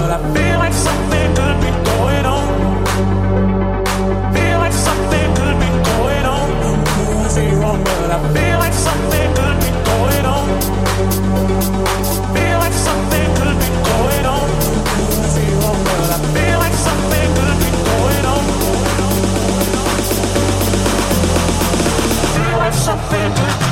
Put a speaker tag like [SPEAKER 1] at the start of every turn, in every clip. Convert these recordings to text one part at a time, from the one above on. [SPEAKER 1] but I feel like something could be going on. Feel like something could be going on. but I feel like something could be going on. Feel like something could be going on. but I feel like something could be going on. Feel like something could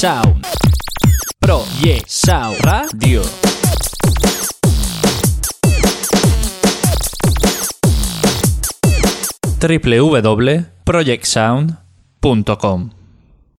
[SPEAKER 2] Sound. pro Sound Radio. www.projectsound.com